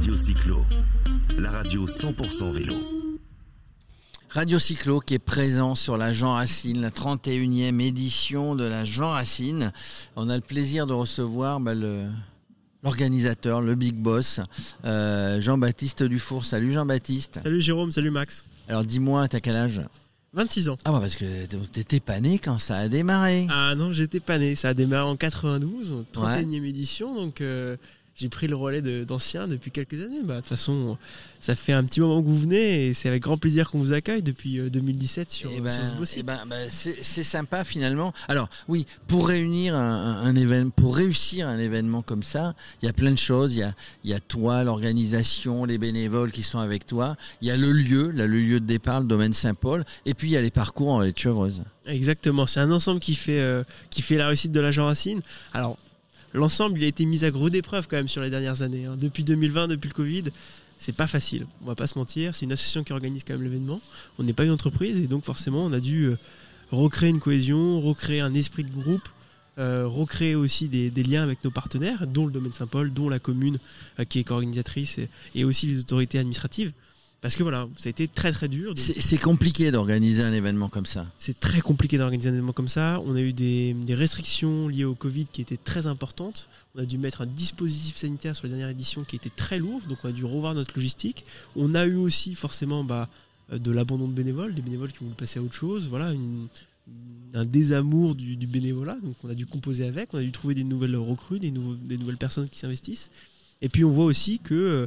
Radio Cyclo, la radio 100% vélo. Radio Cyclo qui est présent sur la Jean Racine, la 31e édition de la Jean Racine. On a le plaisir de recevoir bah, le, l'organisateur, le big boss, euh, Jean-Baptiste Dufour. Salut Jean-Baptiste. Salut Jérôme, salut Max. Alors dis-moi, t'as quel âge? 26 ans. Ah bah parce que t'étais pas né quand ça a démarré. Ah non, j'étais pas né. Ça a démarré en 92, 31e édition. Donc euh, j'ai pris le relais d'anciens depuis quelques années. Bah, de toute façon, ça fait un petit moment que vous venez et c'est avec grand plaisir qu'on vous accueille depuis 2017 euh, sur, eh ben, ce beau site. Eh ben, ben, c'est sympa finalement. Alors oui, pour réunir un, événement, pour réussir un événement comme ça, il y a plein de choses. Il y a, il y a toi, l'organisation, les bénévoles qui sont avec toi. Il y a le lieu, là, le lieu de départ, le domaine Saint-Paul. Et puis il y a les parcours en les chevreuse. Exactement, c'est un ensemble qui fait, euh, qui fait la réussite de la Racine. Alors l'ensemble il a été mis à rude épreuve quand même sur les dernières années. Hein. Depuis 2020, depuis le Covid, c'est pas facile. On va pas se mentir. C'est une association qui organise quand même l'événement. On n'est pas une entreprise et donc forcément on a dû euh, recréer une cohésion, recréer un esprit de groupe, euh, recréer aussi des, liens avec nos partenaires, dont le domaine Saint-Paul, dont la commune euh, qui est organisatrice et aussi les autorités administratives. Parce que voilà, ça a été très très dur. C'est compliqué d'organiser un événement comme ça. C'est très compliqué d'organiser un événement comme ça. On a eu des, restrictions liées au Covid qui étaient très importantes. On a dû mettre un dispositif sanitaire sur la dernière édition qui était très lourd, donc on a dû revoir notre logistique. On a eu aussi forcément bah, de l'abandon de bénévoles, des bénévoles qui voulaient passer à autre chose. Voilà, un désamour du, bénévolat. Donc on a dû composer avec, on a dû trouver des nouvelles recrues, des, des nouvelles personnes qui s'investissent. Et puis on voit aussi que euh,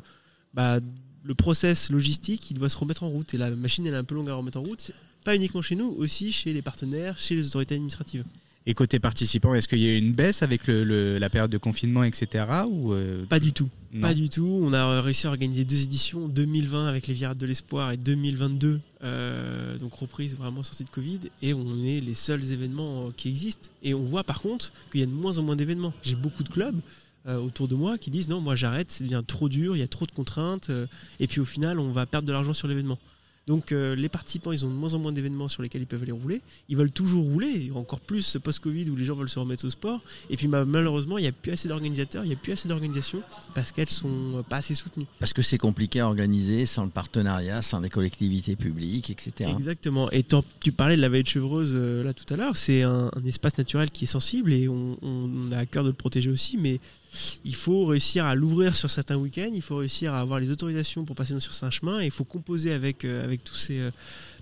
bah, le process logistique, il doit se remettre en route. Et la machine, elle est un peu longue à remettre en route. Pas uniquement chez nous, aussi chez les partenaires, chez les autorités administratives. Et côté participants, est-ce qu'il y a eu une baisse avec la période de confinement, etc. Ou euh, Pas du tout. Pas du tout. On a réussi à organiser deux éditions, 2020 avec les Virades de l'Espoir et 2022, euh, donc reprise vraiment sortie de Covid. Et on est les seuls événements qui existent. Et on voit par contre qu'il y a de moins en moins d'événements. J'ai beaucoup de clubs euh, autour de moi qui disent non, moi j'arrête, c'est devient trop dur, il y a trop de contraintes, euh, et puis au final on va perdre de l'argent sur l'événement. Donc euh, les participants, ils ont de moins en moins d'événements sur lesquels ils peuvent aller rouler. Ils veulent toujours rouler, encore plus post-Covid où les gens veulent se remettre au sport. Et puis bah, malheureusement, il n'y a plus assez d'organisateurs, il n'y a plus assez d'organisations parce qu'elles sont pas assez soutenues. Parce que c'est compliqué à organiser sans le partenariat, sans les collectivités publiques, etc. Exactement. Et tu parlais de la vallée de Chevreuse là tout à l'heure. C'est un, espace naturel qui est sensible et on, on a à cœur de le protéger aussi, mais il faut réussir à l'ouvrir sur certains week-ends, il faut réussir à avoir les autorisations pour passer sur certains chemins, et il faut composer avec, euh, euh,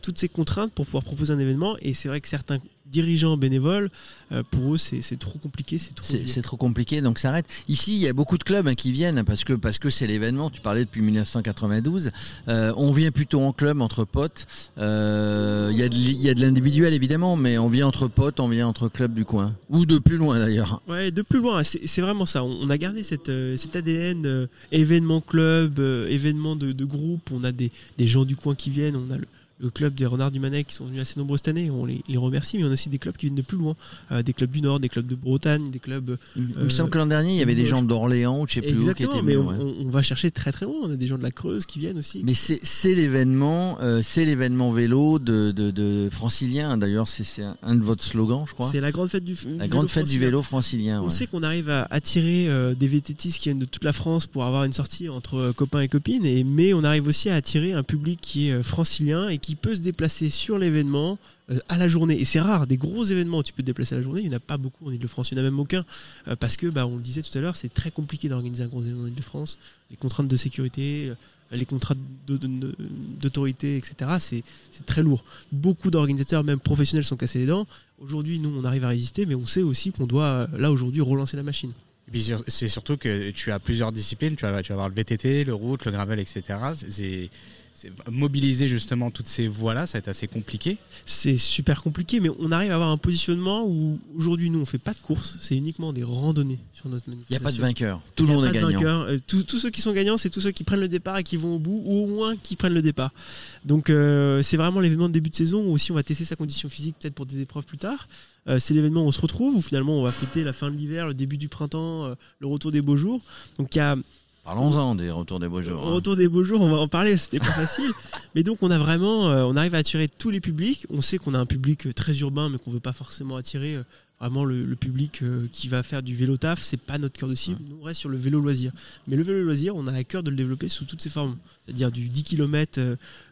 toutes ces contraintes pour pouvoir proposer un événement. Et c'est vrai que certains dirigeants bénévoles, euh, pour eux, c'est trop compliqué. C'est trop, c'est trop compliqué, donc ça arrête. Ici, il y a beaucoup de clubs hein, qui viennent parce que parce que c'est l'événement. Tu parlais depuis 1992. Euh, on vient plutôt en club entre potes. Euh, il y a de, l'individuel évidemment, mais on vient entre potes, on vient entre clubs du coin ou de plus loin d'ailleurs. Ouais, de plus loin. C'est vraiment ça. On, a gardé cette, cet ADN événement club, événement de, de, groupe. On a des, des gens du coin qui viennent. On a le le club des Renards du Manet qui sont venus assez nombreux cette année, on les, remercie, mais on a aussi des clubs qui viennent de plus loin, euh, des clubs du Nord, des clubs de Bretagne, des clubs. il me semble que l'an dernier, il y avait des gens d'Orléans ou je sais plus où qui étaient mais on, va chercher très très loin. On a des gens de la Creuse qui viennent aussi. Mais c'est l'événement, euh, c'est l'événement vélo de, de, francilien. D'ailleurs, c'est un de votre slogans, je crois. C'est la grande fête du, la grande fête du vélo francilien. On sait qu'on arrive à attirer euh, des VTTistes qui viennent de toute la France pour avoir une sortie entre copains et copines, et mais on arrive aussi à attirer un public qui est francilien et qui peut se déplacer sur l'événement euh, à la journée. Et c'est rare, des gros événements où tu peux te déplacer à la journée, il n'y en a pas beaucoup en Ile-de-France, il n'y en a même aucun, euh, parce que, bah, on le disait tout à l'heure, c'est très compliqué d'organiser un gros événement en Ile-de-France. Les contraintes de sécurité, euh, les contraintes d'autorité, etc., c'est très lourd. Beaucoup d'organisateurs, même professionnels, sont cassés les dents. Aujourd'hui, nous, on arrive à résister, mais on sait aussi qu'on doit, là, aujourd'hui, relancer la machine. C'est surtout que tu as plusieurs disciplines, tu vas, tu vas avoir le VTT, le route, le gravel, etc. C'est mobiliser justement toutes ces voies-là, ça va être assez compliqué. C'est super compliqué, mais on arrive à avoir un positionnement où aujourd'hui nous on fait pas de course, c'est uniquement des randonnées sur notre manifestation. Il n'y a pas de vainqueur, tout le monde est gagnant. Euh, tous ceux qui sont gagnants, c'est tous ceux qui prennent le départ et qui vont au bout, ou au moins qui prennent le départ. Donc euh, c'est vraiment l'événement de début de saison où aussi on va tester sa condition physique peut-être pour des épreuves plus tard. Euh, c'est l'événement où on se retrouve, où finalement on va fêter la fin de l'hiver, le début du printemps, le retour des beaux jours. Donc il y a Parlons-en des retours des beaux jours. Hein. Retour des beaux jours, on va en parler, c'était pas facile. mais donc on a vraiment, euh, on arrive à attirer tous les publics. On sait qu'on a un public euh, très urbain, mais qu'on veut pas forcément attirer. Euh, vraiment le, le public euh, qui va faire du vélo taf, c'est pas notre cœur de cible. Nous, on reste sur le vélo loisir. Mais le vélo loisir, on a à cœur de le développer sous toutes ses formes. C'est-à-dire du 10 km,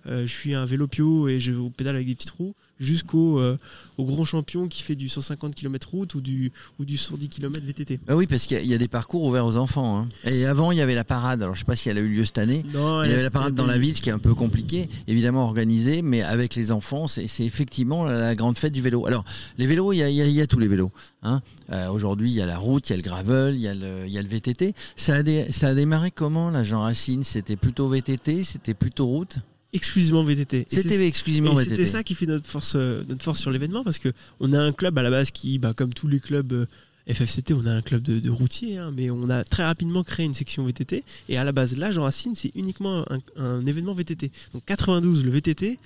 je suis un vélo pio et je pédale avec des petites roues, jusqu'au euh, au grand champion qui fait du 150 km route ou du, ou du 110 km VTT. Bah oui, parce qu'il y, a- il y a des parcours ouverts aux enfants. hein. Et avant, il y avait la parade. Alors, je sais pas si elle a eu lieu cette année. Non, Il y avait la parade dans la ville, ce qui est un peu compliqué, évidemment organisé, mais avec les enfants, c'est c'est effectivement la grande fête du vélo. Alors, les vélos, il y a, y a- y a tous les vélos. hein. Euh, Aujourd'hui, il y a la route, il y a le gravel, il y a le, y a le VTT. Ça a, dé- ça a démarré comment, la Jean Racine? C'était plutôt VTT C'était plutôt route? Exclusivement VTT. C'était exclusivement Et VTT. c'était ça qui fait notre force, euh, notre force sur l'événement parce que on a un club à la base qui, bah, comme tous les clubs euh, FFCT, on a un club de, de routiers, hein, mais on a très rapidement créé une section VTT. Et à la base, là, Jean Racine, c'est uniquement un, un événement VTT. Donc 92, le VTT,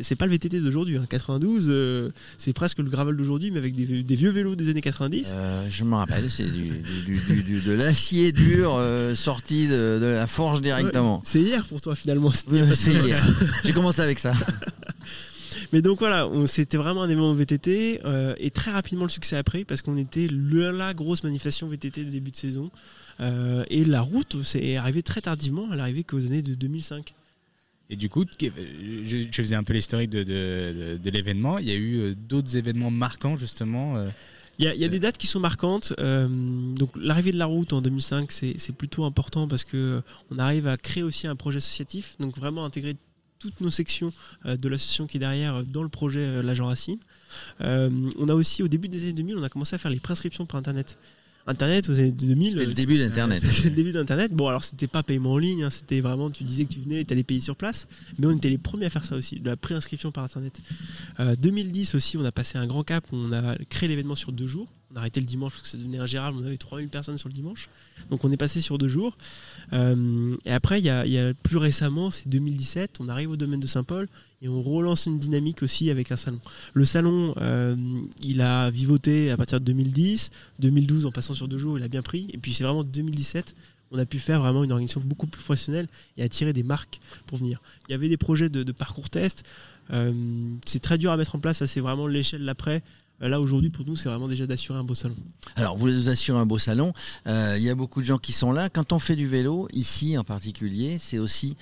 c'est pas le VTT d'aujourd'hui. hein. 92, euh, c'est presque le gravel d'aujourd'hui, mais avec des, des vieux vélos des années 90. Euh, je me rappelle, c'est du, de l'acier dur euh, sorti de, de la forge directement. Ouais, c'est hier pour toi finalement. Oui, c'est hier. J'ai commencé avec ça. Mais donc voilà, c'était vraiment un événement VTT euh, et très rapidement le succès a pris parce qu'on était le, la grosse manifestation VTT de début de saison. Euh, et la route, c'est arrivé très tardivement, elle est arrivée qu'aux années de 2005. Et du coup, je, faisais un peu l'historique de, l'événement. Il y a eu euh, d'autres événements marquants, justement. euh, Il y, a, des dates qui sont marquantes. euh, donc l'arrivée de la route en 2005, c'est plutôt important parce que on arrive à créer aussi un projet associatif, donc vraiment intégrer toutes nos sections de l'association qui est derrière dans le projet l'agent Racine. On a aussi au début des années 2000, on a commencé à faire les prescriptions par internet. Internet aux années 2000, C'était le euh, début d'Internet. c'était le début d'Internet. Bon, alors c'était pas paiement en ligne, hein, c'était vraiment, tu disais que tu venais et tu allais payer sur place. Mais on était les premiers à faire ça aussi, de la préinscription par Internet. Euh, 2010 aussi, on a passé un grand cap, on a créé l'événement sur deux jours. On a arrêté le dimanche parce que ça devenait ingérable, on avait 3000 personnes sur le dimanche. Donc on est passé sur deux jours. Euh, et après, il y a, plus récemment, c'est 2017, on arrive au domaine de Saint-Paul et on relance une dynamique aussi avec un salon. Le salon, euh, il a vivoté à partir de 2010, 2012 en passant sur deux jours, il a bien pris. Et puis c'est vraiment 2017, on a pu faire vraiment une organisation beaucoup plus professionnelle et attirer des marques pour venir. Il y avait des projets de, parcours test. Euh, c'est très dur à mettre en place, ça c'est vraiment l'échelle. Euh, Là aujourd'hui pour nous c'est vraiment déjà d'assurer un beau salon. Alors, vous assurez un beau salon. Euh, Il y a beaucoup de gens qui sont là. Quand on fait du vélo, ici en particulier, c'est aussi,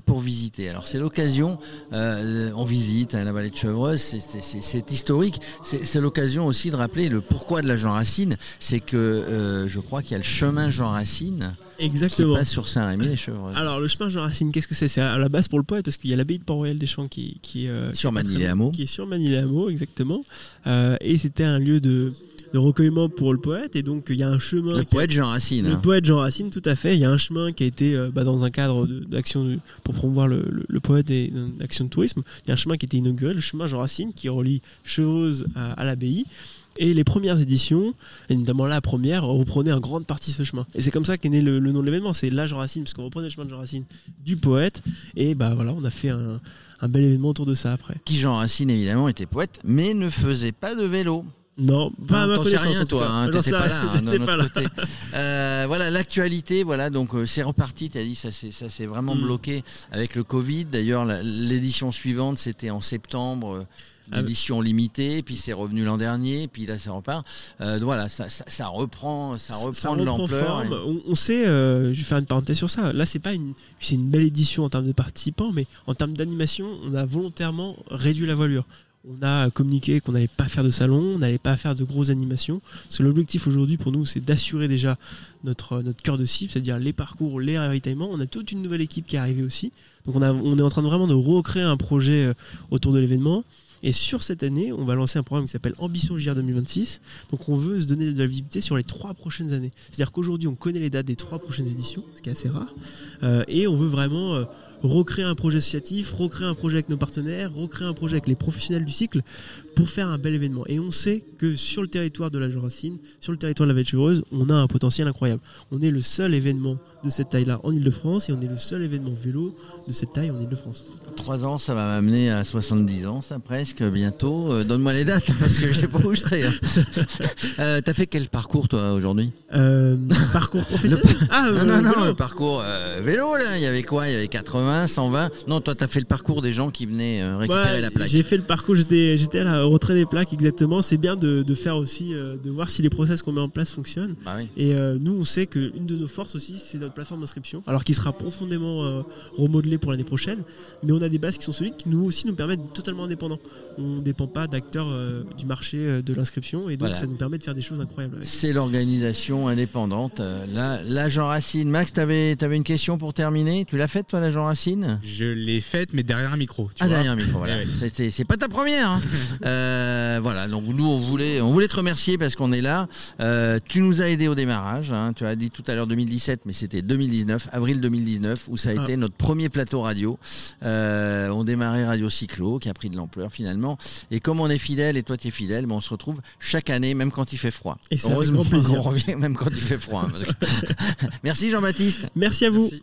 pour visiter. Alors, c'est l'occasion. euh, on visite hein, la vallée de Chevreuse. c'est- historique. C'est c'est l'occasion aussi de rappeler le pourquoi de la Jean Racine. C'est que euh, je crois qu'il y a le chemin Jean Racine qui Exactement. passe sur Saint-Rémy-les-Chevreuses. Alors le chemin Jean Racine, qu'est-ce que c'est? C'est à la base pour le poète parce qu'il y a l'abbaye de Port-Royal-des-Champs qui, qui, euh, Sur qui est qui est sur Manille-les-Hameaux, exactement. Euh, et c'était un lieu de, de recueillement pour le poète et donc il y a un chemin. le a- poète Jean Racine. Le hein. poète Jean Racine, tout à fait. Il y a un chemin qui a été euh, bah, dans un cadre d'action de- pour promouvoir le, le- le poète et d'action de tourisme. Il y a un chemin qui a été inauguré, le chemin Jean Racine, qui relie Chevreuse à, à l'abbaye. Et les premières éditions, et notamment la première, reprenaient en grande partie ce chemin. Et c'est comme ça qu'est né le, le nom de l'événement. C'est la Jean Racine, parce qu'on reprenait le chemin de Jean Racine du poète. Et bah voilà, on a fait un, un bel événement autour de ça après. Qui Jean Racine évidemment était poète, mais ne faisait pas de vélo. Non, pas à ma connaissance, rien toi, hein, t'étais pas là, hein, d'un pas là. côté. Euh, voilà l'actualité, voilà donc euh, c'est reparti. T'as dit ça s'est vraiment Mm. bloqué avec le Covid. D'ailleurs l'édition suivante c'était en septembre. euh, Ah, L'édition limitée, puis c'est revenu l'an dernier, puis là ça repart. Euh, voilà, ça, ça, ça reprend, ça reprend de l'ampleur. et- On, on sait, euh, je vais faire une parenthèse sur ça. Là, c'est pas une, c'est une belle édition en termes de participants, mais en termes d'animation, on a volontairement réduit la voilure. On a communiqué qu'on n'allait pas faire de salon, on n'allait pas faire de grosses animations. Parce que l'objectif aujourd'hui pour nous, c'est d'assurer déjà notre, notre cœur de cible, c'est-à-dire les parcours, les ravitaillements. On a toute une nouvelle équipe qui est arrivée aussi. Donc on, a, on est en train de vraiment de recréer un projet euh, autour de l'événement. Et sur cette année, on va lancer un programme qui s'appelle Ambition JR 2026. Donc on veut se donner de la visibilité sur les trois prochaines années. C'est-à-dire qu'aujourd'hui, on connaît les dates des trois prochaines éditions, ce qui est assez rare. Euh, et on veut vraiment euh, recréer un projet associatif, recréer un projet avec nos partenaires, recréer un projet avec les professionnels du cycle pour faire un bel événement. Et on sait que sur le territoire de la Jurassine, sur le territoire de la Vallée Chevreuse, on a un potentiel incroyable. On est le seul événement de cette taille-là en Ile-de-France et on est le seul événement vélo de cette taille en Ile-de-France. Trois ans, ça va m'amener à 70 ans, ça presque, bientôt. Euh, Donne-moi les dates, parce que je sais pas où je serai. hein. Euh, T'as fait quel parcours, toi, aujourd'hui? Euh, parcours professionnel? Ah, Non, non, non, le parcours vélo, là, il y avait quoi? Il y avait 80, 80, 120. Non, toi, tu as fait le parcours des gens qui venaient euh, récupérer Ouais, la plaque. J'ai fait le parcours, j'étais à la retrait des plaques exactement. C'est bien de, de faire aussi, euh, de voir si les process qu'on met en place fonctionnent. Bah oui. Et euh, nous, on sait qu'une de nos forces aussi, c'est notre plateforme d'inscription, alors qui sera profondément euh, remodelée pour l'année prochaine. Mais on a des bases qui sont solides, qui nous aussi nous permettent d'être totalement indépendants. On ne dépend pas d'acteurs euh, du marché de l'inscription, et donc Voilà. ça nous permet de faire des choses incroyables. C'est l'organisation indépendante. Là, Jean Racine. Max, tu avais, une question pour terminer? Tu l'as faite, toi, la Jean Racine Je l'ai faite, mais derrière un micro. tu Ah vois. derrière le micro, voilà. Ouais. C'est- pas ta première. hein. Euh, voilà, donc nous on voulait, on voulait te remercier parce qu'on est là. Euh, tu nous as aidé au démarrage. hein. Tu as dit tout à l'heure 2017, mais c'était 2019, avril 2019, où ça a Ah. été notre premier plateau radio. Euh, on démarrait Radio Cyclo, qui a pris de l'ampleur finalement. Et comme on est fidèle et toi tu es fidèle, ben, on se retrouve chaque année, même quand il fait froid. Et Heureusement qu'on revient même quand il fait froid. hein, que- Merci Jean-Baptiste. Merci à vous. Merci.